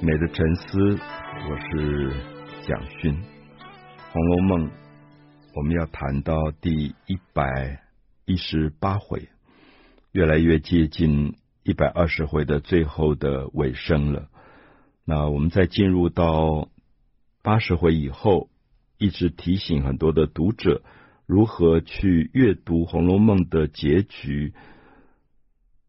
美的沉思，我是蒋勋。《红楼梦》，我们要谈到第一百一十八回，越来越接近一百二十回的最后的尾声了。那我们在进入到八十回以后，一直提醒很多的读者如何去阅读《红楼梦》的结局，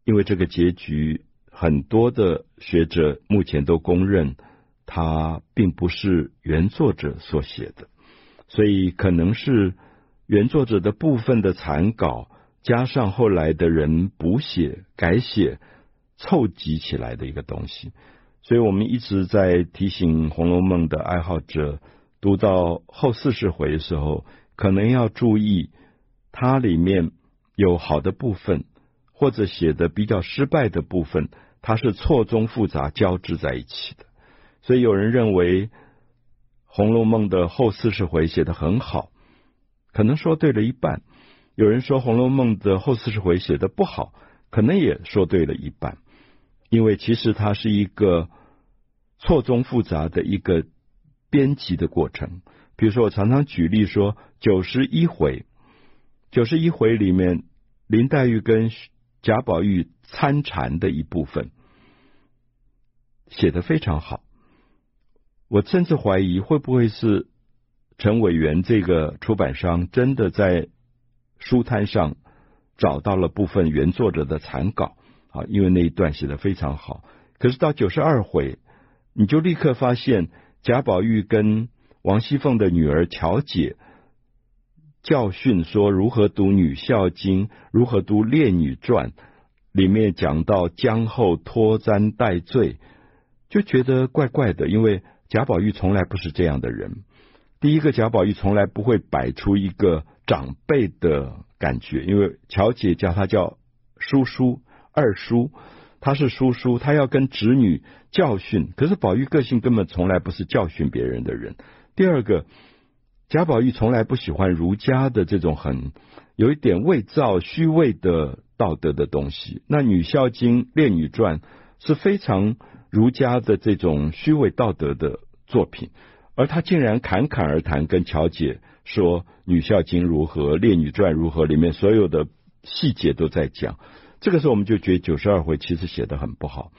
因为这个结局。很多的学者目前都公认，它并不是原作者所写的，所以可能是原作者的部分的残稿，加上后来的人补写、改写、凑集起来的一个东西。所以我们一直在提醒《红楼梦》的爱好者，读到后四十回的时候，可能要注意它里面有好的部分，或者写的比较失败的部分。它是错综复杂交织在一起的，所以有人认为《红楼梦》的后四十回写得很好，可能说对了一半；有人说《红楼梦》的后四十回写得不好，可能也说对了一半。因为其实它是一个错综复杂的一个编辑的过程。比如说，我常常举例说，九十一回，九十一回里面，林黛玉跟贾宝玉参禅的一部分写得非常好，我甚至怀疑会不会是陈委员这个出版商真的在书摊上找到了部分原作者的残稿啊，因为那一段写得非常好。可是到九十二回，你就立刻发现贾宝玉跟王熙凤的女儿巧姐。教训说如何读《女孝经》，如何读《烈女传》，里面讲到江后脱簪戴罪，就觉得怪怪的。因为贾宝玉从来不是这样的人。第一个，贾宝玉从来不会摆出一个长辈的感觉，因为乔姐叫他叫叔叔、二叔，他是叔叔，他要跟侄女教训。可是宝玉个性根本从来不是教训别人的人。第二个。贾宝玉从来不喜欢儒家的这种很有一点伪造、虚伪的道德的东西。那《女孝经》《烈女传》是非常儒家的这种虚伪道德的作品，而他竟然侃侃而谈，跟乔姐说《女孝经》如何，《烈女传》如何，里面所有的细节都在讲。这个时候，我们就觉得九十二回其实写得很不好。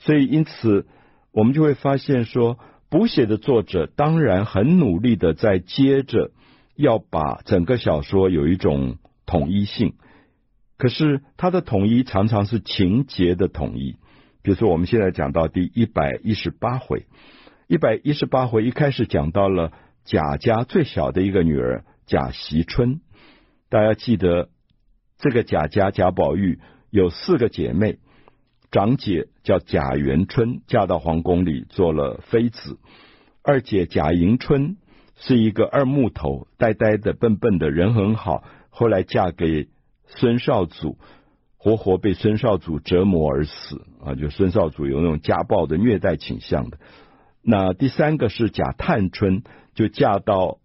所以，因此我们就会发现说。补写的作者当然很努力的在接着要把整个小说有一种统一性，可是他的统一常常是情节的统一。比如说，我们现在讲到第一百一十八回，一百一十八回一开始讲到了贾家最小的一个女儿贾惜春，大家记得这个贾家贾宝玉有四个姐妹。长姐叫贾元春，嫁到皇宫里做了妃子。二姐贾迎春是一个二木头，呆呆的、笨笨的，人很好。后来嫁给孙少祖，活活被孙少祖折磨而死啊！就孙少祖有那种家暴的虐待倾向的。那第三个是贾探春，就嫁到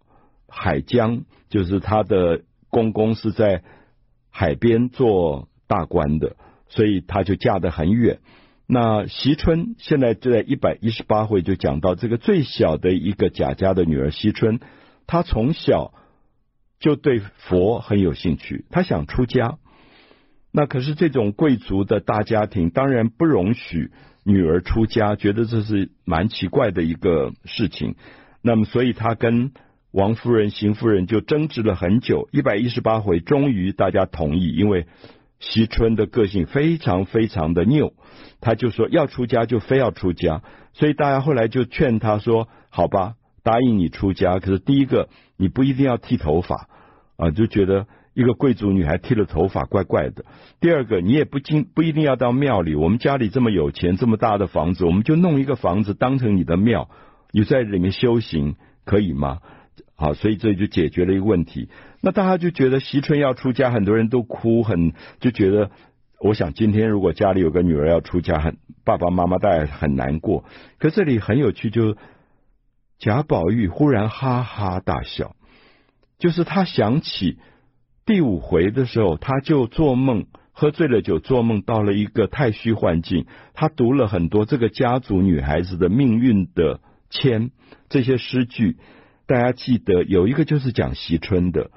海江，就是她的公公是在海边做大官的。所以她就嫁得很远。那惜春现在就在一百一十八回就讲到这个最小的一个贾家的女儿惜春，她从小就对佛很有兴趣，她想出家。那可是这种贵族的大家庭当然不容许女儿出家，觉得这是蛮奇怪的一个事情。那么所以她跟王夫人、邢夫人就争执了很久。一百一十八回终于大家同意，因为。惜春的个性非常非常的拗，他就说要出家就非要出家，所以大家后来就劝他说：“好吧，答应你出家，可是第一个你不一定要剃头发啊，就觉得一个贵族女孩剃了头发怪怪的。第二个，你也不经不一定要到庙里，我们家里这么有钱，这么大的房子，我们就弄一个房子当成你的庙，你在里面修行可以吗？”好，所以这就解决了一个问题。那大家就觉得惜春要出家，很多人都哭，很就觉得，我想今天如果家里有个女儿要出家，很爸爸妈妈大概很难过。可这里很有趣，就贾宝玉忽然哈哈大笑，就是他想起第五回的时候，他就做梦喝醉了酒做梦，到了一个太虚幻境。他读了很多这个家族女孩子的命运的签，这些诗句，大家记得有一个就是讲惜春的，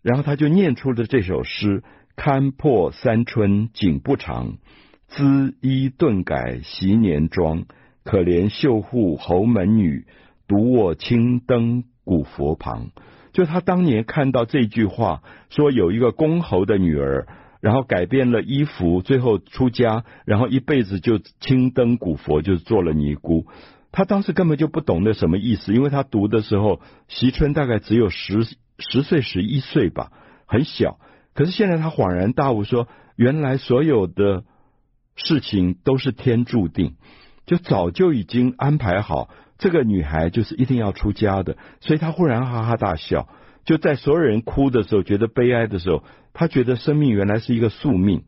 然后他就念出了这首诗：看破三春景不长，缁衣顿改昔年妆。可怜绣户侯门女，独卧青灯古佛旁。就他当年看到这句话，说有一个公侯的女儿。然后改变了衣服，最后出家，然后一辈子就青灯古佛，就做了尼姑。他当时根本就不懂得什么意思，因为他读的时候，惜春大概只有十十岁、十一岁吧，很小。可是现在他恍然大悟说，说原来所有的事情都是天注定，就早就已经安排好，这个女孩就是一定要出家的。所以他忽然哈哈大笑。就在所有人哭的时候，觉得悲哀的时候，他觉得生命原来是一个宿命，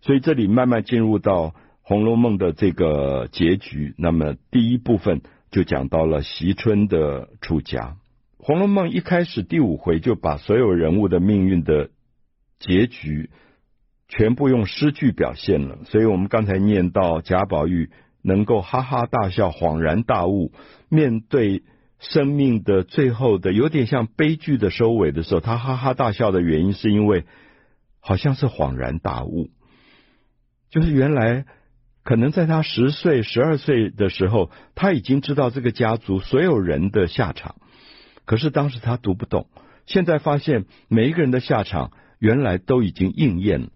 所以这里慢慢进入到《红楼梦》的这个结局。那么第一部分就讲到了惜春的出家，《红楼梦》一开始第五回就把所有人物的命运的结局全部用诗句表现了。所以我们刚才念到贾宝玉能够哈哈大笑，恍然大悟，面对。生命的最后的有点像悲剧的收尾的时候，他哈哈大笑的原因是因为好像是恍然大悟，就是原来可能在他十岁、十二岁的时候，他已经知道这个家族所有人的下场，可是当时他读不懂，现在发现每一个人的下场原来都已经应验，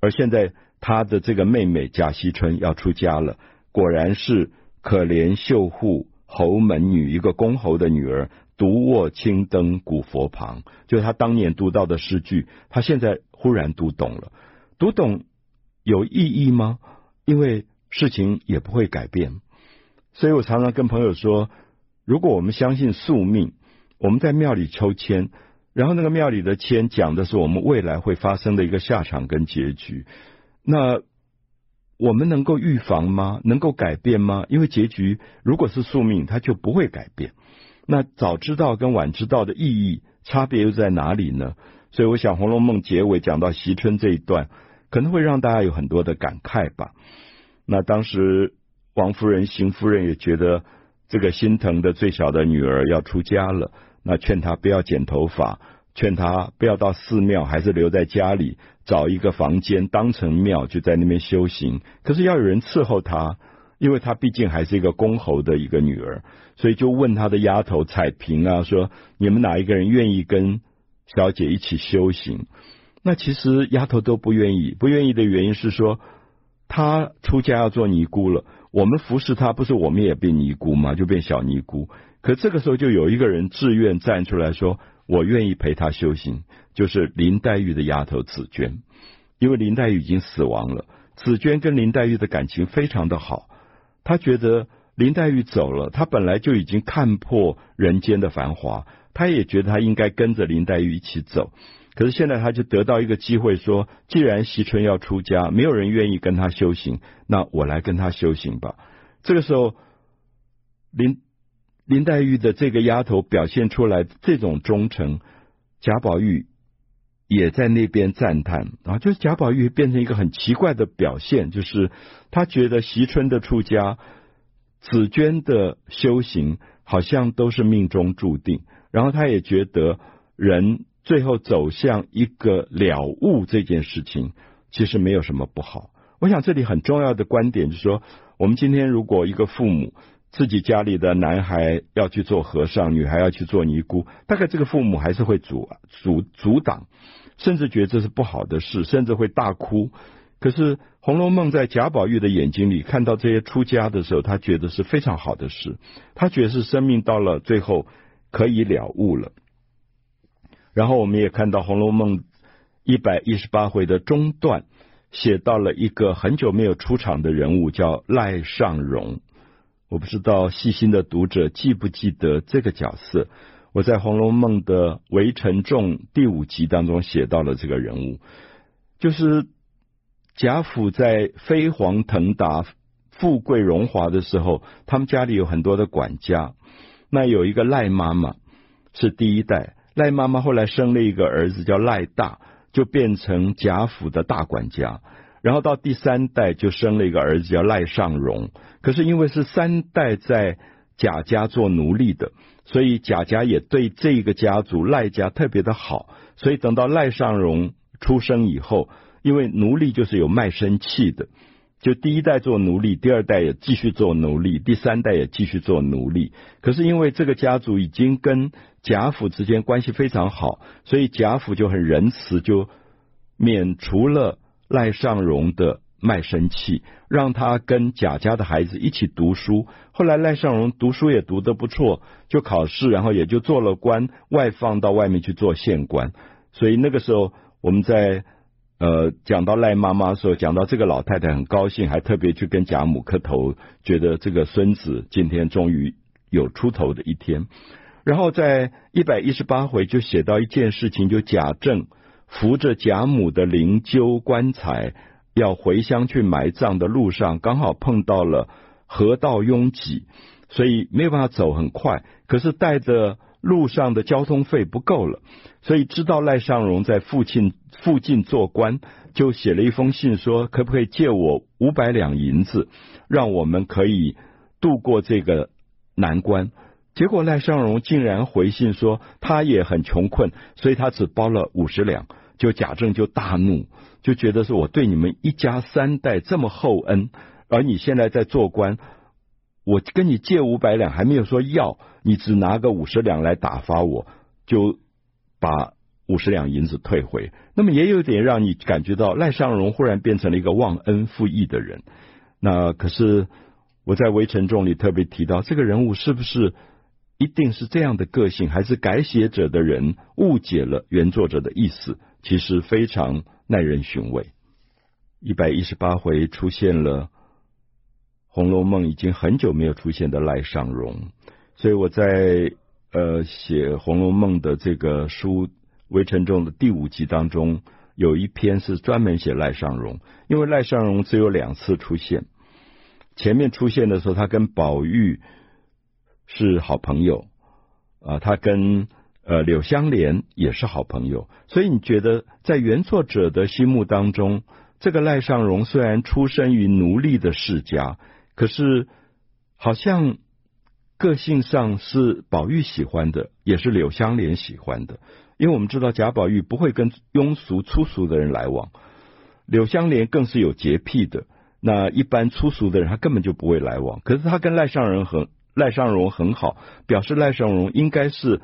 而现在他的这个妹妹贾惜春要出家了，果然是可怜绣户。侯门女，一个公侯的女儿，独卧青灯古佛旁，就他当年读到的诗句，他现在忽然读懂了。读懂有意义吗？因为事情也不会改变。所以我常常跟朋友说，如果我们相信宿命，我们在庙里抽签，然后那个庙里的签讲的是我们未来会发生的一个下场跟结局，那。我们能够预防吗？能够改变吗？因为结局如果是宿命，它就不会改变。那早知道跟晚知道的意义差别又在哪里呢？所以我想《红楼梦》结尾讲到惜春这一段，可能会让大家有很多的感慨吧。那当时王夫人、邢夫人也觉得这个心疼的最小的女儿要出家了，那劝她不要剪头发。劝她不要到寺庙，还是留在家里，找一个房间当成庙，就在那边修行。可是要有人伺候她，因为她毕竟还是一个公侯的一个女儿，所以就问她的丫头彩萍啊，说你们哪一个人愿意跟小姐一起修行？那其实丫头都不愿意，不愿意的原因是说，他出家要做尼姑了，我们服侍他，不是我们也变尼姑吗？就变小尼姑。可这个时候就有一个人自愿站出来说。我愿意陪他修行，就是林黛玉的丫头紫鹃，因为林黛玉已经死亡了，紫鹃跟林黛玉的感情非常的好，她觉得林黛玉走了，她本来就已经看破人间的繁华，她也觉得她应该跟着林黛玉一起走，可是现在他就得到一个机会说，既然惜春要出家，没有人愿意跟他修行，那我来跟他修行吧。这个时候，林。林黛玉的这个丫头表现出来这种忠诚，贾宝玉也在那边赞叹啊，就是贾宝玉变成一个很奇怪的表现，就是他觉得惜春的出家、紫鹃的修行好像都是命中注定，然后他也觉得人最后走向一个了悟这件事情，其实没有什么不好。我想这里很重要的观点就是说，我们今天如果一个父母。自己家里的男孩要去做和尚，女孩要去做尼姑，大概这个父母还是会阻阻阻挡，甚至觉得这是不好的事，甚至会大哭。可是《红楼梦》在贾宝玉的眼睛里看到这些出家的时候，他觉得是非常好的事，他觉得是生命到了最后可以了悟了。然后我们也看到《红楼梦》一百一十八回的中段，写到了一个很久没有出场的人物，叫赖尚荣。我不知道细心的读者记不记得这个角色。我在《红楼梦》的《韦承仲》第五集当中写到了这个人物，就是贾府在飞黄腾达、富贵荣华的时候，他们家里有很多的管家。那有一个赖妈妈是第一代，赖妈妈后来生了一个儿子叫赖大，就变成贾府的大管家，然后到第三代就生了一个儿子叫赖尚荣。可是因为是三代在贾家做奴隶的，所以贾家也对这个家族赖家特别的好。所以等到赖尚荣出生以后，因为奴隶就是有卖身契的，就第一代做奴隶，第二代也继续做奴隶，第三代也继续做奴隶。可是因为这个家族已经跟贾府之间关系非常好，所以贾府就很仁慈，就免除了赖尚荣的卖身契，让他跟贾家的孩子一起读书。后来赖尚荣读书也读得不错，就考试，然后也就做了官，外放到外面去做县官。所以那个时候我们在呃讲到赖妈妈的时候，讲到这个老太太很高兴，还特别去跟贾母磕头，觉得这个孙子今天终于有出头的一天。然后在一百一十八回就写到一件事情，就贾政扶着贾母的灵柩棺材要回乡去埋葬的路上，刚好碰到了河道拥挤，所以没有办法走很快。可是带着路上的交通费不够了，所以知道赖尚荣在附近附近做官，就写了一封信说，可不可以借我五百两银子，让我们可以渡过这个难关。结果赖尚荣竟然回信说他也很穷困，所以他只包了五十两。就贾政就大怒，就觉得说我对你们一家三代这么厚恩，而你现在在做官，我跟你借五百两还没有说要，你只拿个五十两来打发我，就把五十两银子退回。那么也有点让你感觉到赖尚荣忽然变成了一个忘恩负义的人。那可是我在围城》中里特别提到这个人物是不是？一定是这样的个性，还是改写者的人误解了原作者的意思？其实非常耐人寻味。一百一十八回出现了《红楼梦》已经很久没有出现的赖尚荣，所以我在呃写《红楼梦》的这个书微尘中的第五集当中，有一篇是专门写赖尚荣，因为赖尚荣只有两次出现，前面出现的时候，他跟宝玉。是好朋友啊，他跟呃柳湘莲也是好朋友，所以你觉得在原作者的心目当中，这个赖尚荣虽然出身于奴隶的世家，可是好像个性上是宝玉喜欢的，也是柳湘莲喜欢的，因为我们知道贾宝玉不会跟庸俗粗俗的人来往，柳湘莲更是有洁癖的，那一般粗俗的人他根本就不会来往，可是他跟赖尚荣很。赖尚荣很好，表示赖尚荣应该是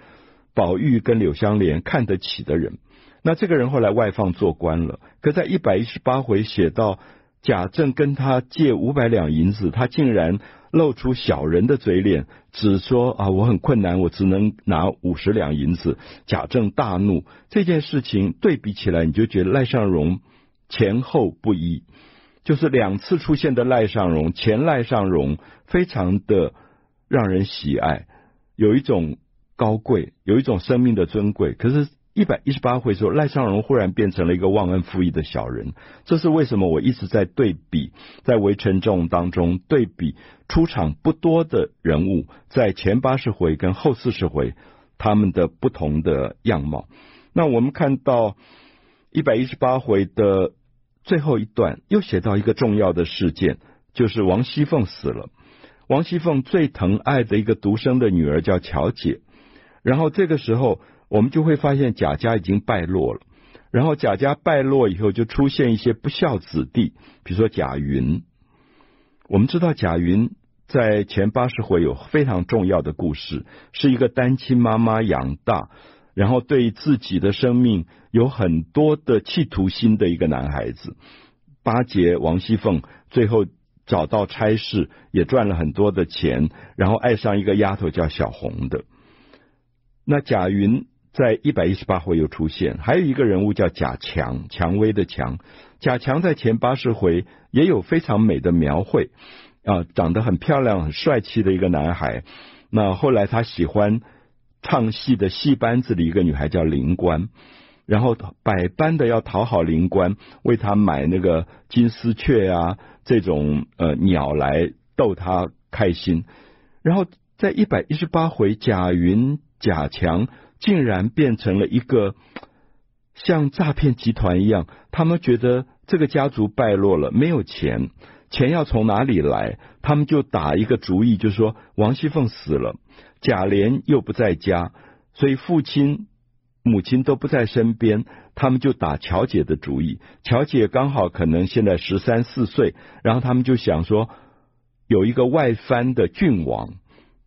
宝玉跟柳湘莲看得起的人。那这个人后来外放做官了，可在一百一十八回写到贾政跟他借五百两银子，他竟然露出小人的嘴脸，只说啊，我很困难，我只能拿五十两银子。贾政大怒，这件事情对比起来，你就觉得赖尚荣前后不一，就是两次出现的赖尚荣，前赖尚荣非常的。让人喜爱，有一种高贵，有一种生命的尊贵。可是，一百一十八回说，赖尚荣忽然变成了一个忘恩负义的小人。这是为什么？我一直在对比，在围城众当中对比出场不多的人物，在前八十回跟后四十回他们的不同的样貌。那我们看到一百一十八回的最后一段，又写到一个重要的事件，就是王熙凤死了。王熙凤最疼爱的一个独生的女儿叫巧姐，然后这个时候我们就会发现贾家已经败落了，然后贾家败落以后就出现一些不孝子弟，比如说贾云。我们知道贾云在前八十回有非常重要的故事，是一个单亲妈妈养大，然后对自己的生命有很多的企图心的一个男孩子，巴结王熙凤，最后。找到差事，也赚了很多的钱，然后爱上一个丫头叫小红的。那贾云在一百一十八回又出现，还有一个人物叫贾强，蔷薇的蔷。贾强在前八十回也有非常美的描绘啊，长得很漂亮、很帅气的一个男孩。那后来他喜欢唱戏的戏班子里一个女孩叫灵官，然后百般的要讨好灵官，为他买那个金丝雀啊。这种呃鸟来逗他开心，然后在一百一十八回，贾云、贾强竟然变成了一个像诈骗集团一样，他们觉得这个家族败落了，没有钱，钱要从哪里来？他们就打一个主意，就说王熙凤死了，贾琏又不在家，所以父亲、母亲都不在身边，他们就打乔姐的主意。乔姐刚好可能现在十三四岁，然后他们就想说，有一个外藩的郡王，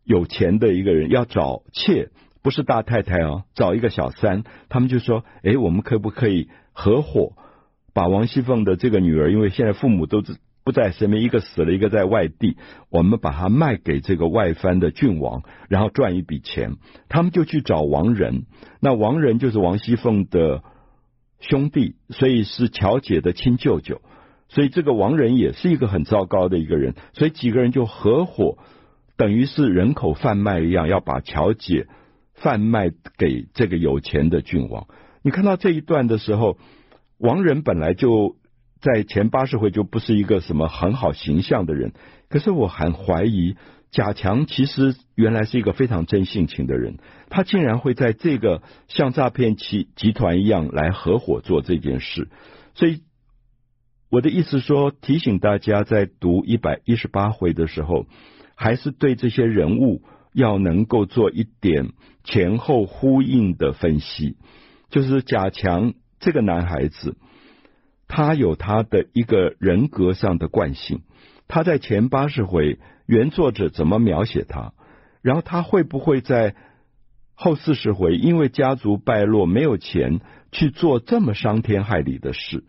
有钱的一个人要找妾。不是大太太哦，找一个小三，他们就说：“诶，我们可不可以合伙把王熙凤的这个女儿，因为现在父母都不在身边，一个死了，一个在外地，我们把她卖给这个外藩的郡王，然后赚一笔钱。”他们就去找王仁，那王仁就是王熙凤的兄弟，所以是巧姐的亲舅舅，所以这个王仁也是一个很糟糕的一个人，所以几个人就合伙，等于是人口贩卖一样，要把巧姐。贩卖给这个有钱的郡王。你看到这一段的时候，王仁本来就在前八十回就不是一个什么很好形象的人。可是我很怀疑，贾强其实原来是一个非常真性情的人。他竟然会在这个像诈骗集集团一样来合伙做这件事。所以我的意思说，提醒大家在读一百一十八回的时候，还是对这些人物。要能够做一点前后呼应的分析，就是贾强这个男孩子，他有他的一个人格上的惯性。他在前八十回原作者怎么描写他，然后他会不会在后四十回因为家族败落没有钱去做这么伤天害理的事？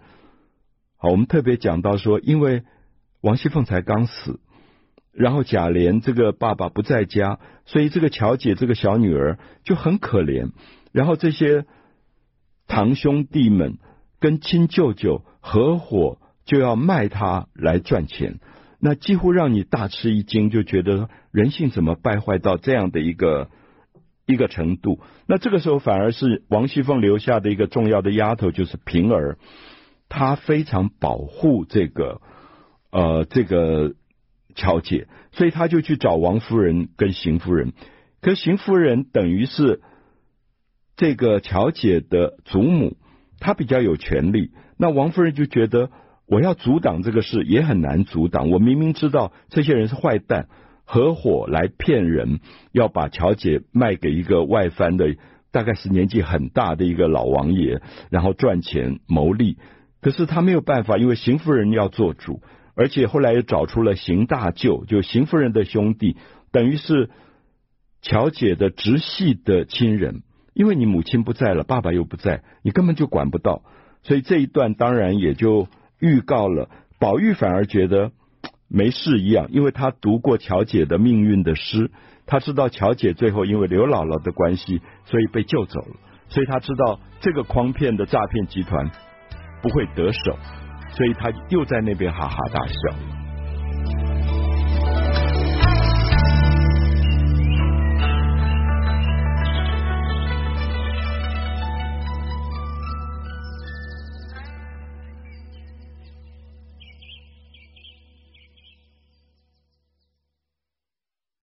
好，我们特别讲到说，因为王熙凤才刚死。然后贾琏这个爸爸不在家，所以这个巧姐这个小女儿就很可怜。然后这些堂兄弟们跟亲舅舅合伙，就要卖他来赚钱，那几乎让你大吃一惊，就觉得人性怎么败坏到这样的一个一个程度？那这个时候反而是王熙凤留下的一个重要的丫头，就是平儿，她非常保护这个呃这个。巧姐，所以他就去找王夫人跟邢夫人。可邢夫人等于是这个乔姐的祖母，她比较有权力。那王夫人就觉得，我要阻挡这个事也很难阻挡。我明明知道这些人是坏蛋，合伙来骗人，要把乔姐卖给一个外藩的，大概是年纪很大的一个老王爷，然后赚钱牟利。可是他没有办法，因为邢夫人要做主。而且后来又找出了邢大舅，就邢夫人的兄弟，等于是乔姐的直系的亲人。因为你母亲不在了，爸爸又不在，你根本就管不到。所以这一段当然也就预告了，宝玉反而觉得没事一样，因为他读过乔姐的命运的诗，他知道乔姐最后因为刘姥姥的关系，所以被救走了，所以他知道这个诓骗的诈骗集团不会得手。所以他又在那边哈哈大笑。